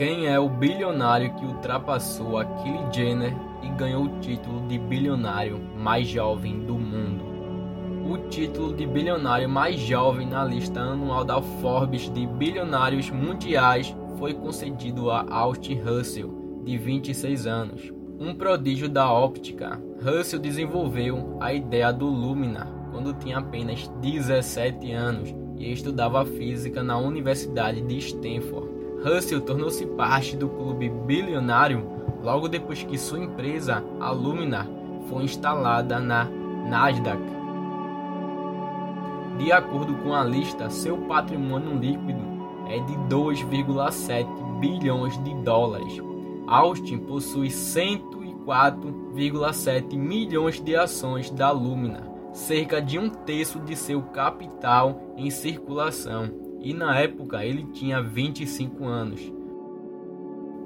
Quem é o bilionário que ultrapassou a Kylie Jenner e ganhou o título de bilionário mais jovem do mundo? O título de bilionário mais jovem na lista anual da Forbes de bilionários mundiais foi concedido a Austin Russell, de 26 anos. Um prodígio da óptica, Russell desenvolveu a ideia do Lumina quando tinha apenas 17 anos e estudava física na Universidade de Stanford. Russell tornou-se parte do clube bilionário logo depois que sua empresa, a Luminar, foi instalada na Nasdaq. De acordo com a lista, seu patrimônio líquido é de 2,7 bilhões de dólares. Austin possui 104,7 milhões de ações da Luminar, cerca de um terço de seu capital em circulação e na época ele tinha 25 anos.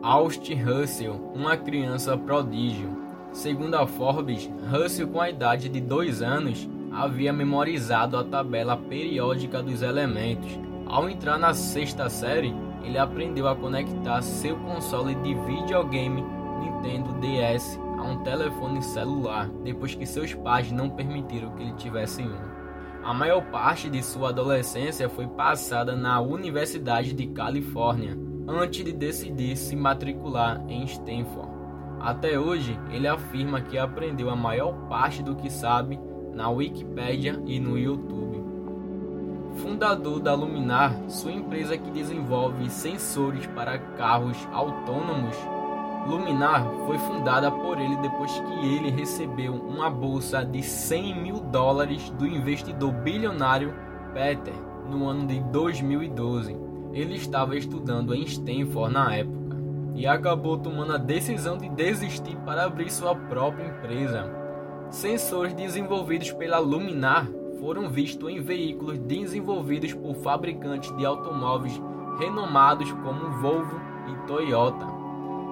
Austin Russell, uma criança prodígio. Segundo a Forbes, Russell, com a idade de 2 anos, havia memorizado a tabela periódica dos elementos. Ao entrar na sexta série, ele aprendeu a conectar seu console de videogame Nintendo DS a um telefone celular, depois que seus pais não permitiram que ele tivesse um. A maior parte de sua adolescência foi passada na Universidade de Califórnia, antes de decidir se matricular em Stanford. Até hoje, ele afirma que aprendeu a maior parte do que sabe na Wikipedia e no YouTube. Fundador da Luminar, sua empresa que desenvolve sensores para carros autônomos, Luminar foi fundada por ele depois que ele recebeu uma bolsa de 100 mil dólares do investidor bilionário Peter no ano de 2012. Ele estava estudando em Stanford na época e acabou tomando a decisão de desistir para abrir sua própria empresa. Sensores desenvolvidos pela Luminar foram vistos em veículos desenvolvidos por fabricantes de automóveis renomados como Volvo e Toyota.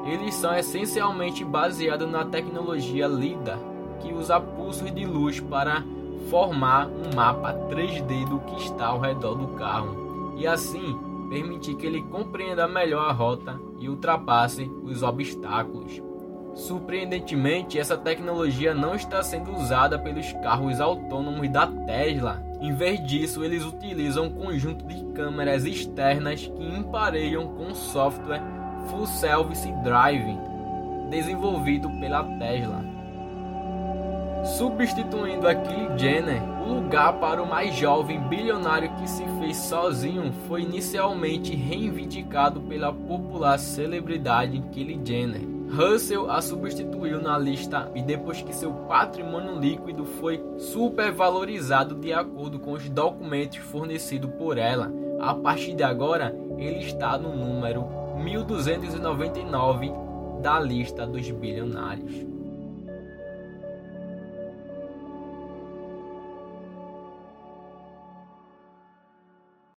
Eles são essencialmente baseados na tecnologia LIDAR, que usa pulsos de luz para formar um mapa 3D do que está ao redor do carro e assim permitir que ele compreenda melhor a rota e ultrapasse os obstáculos. Surpreendentemente, essa tecnologia não está sendo usada pelos carros autônomos da Tesla. Em vez disso, eles utilizam um conjunto de câmeras externas que emparelham com software Full Service Driving, desenvolvido pela Tesla. Substituindo a Kylie Jenner, o lugar para o mais jovem bilionário que se fez sozinho foi inicialmente reivindicado pela popular celebridade Kylie Jenner. Russell a substituiu na lista e depois que seu patrimônio líquido foi supervalorizado de acordo com os documentos fornecidos por ela, a partir de agora ele está no número 1299 da lista dos bilionários.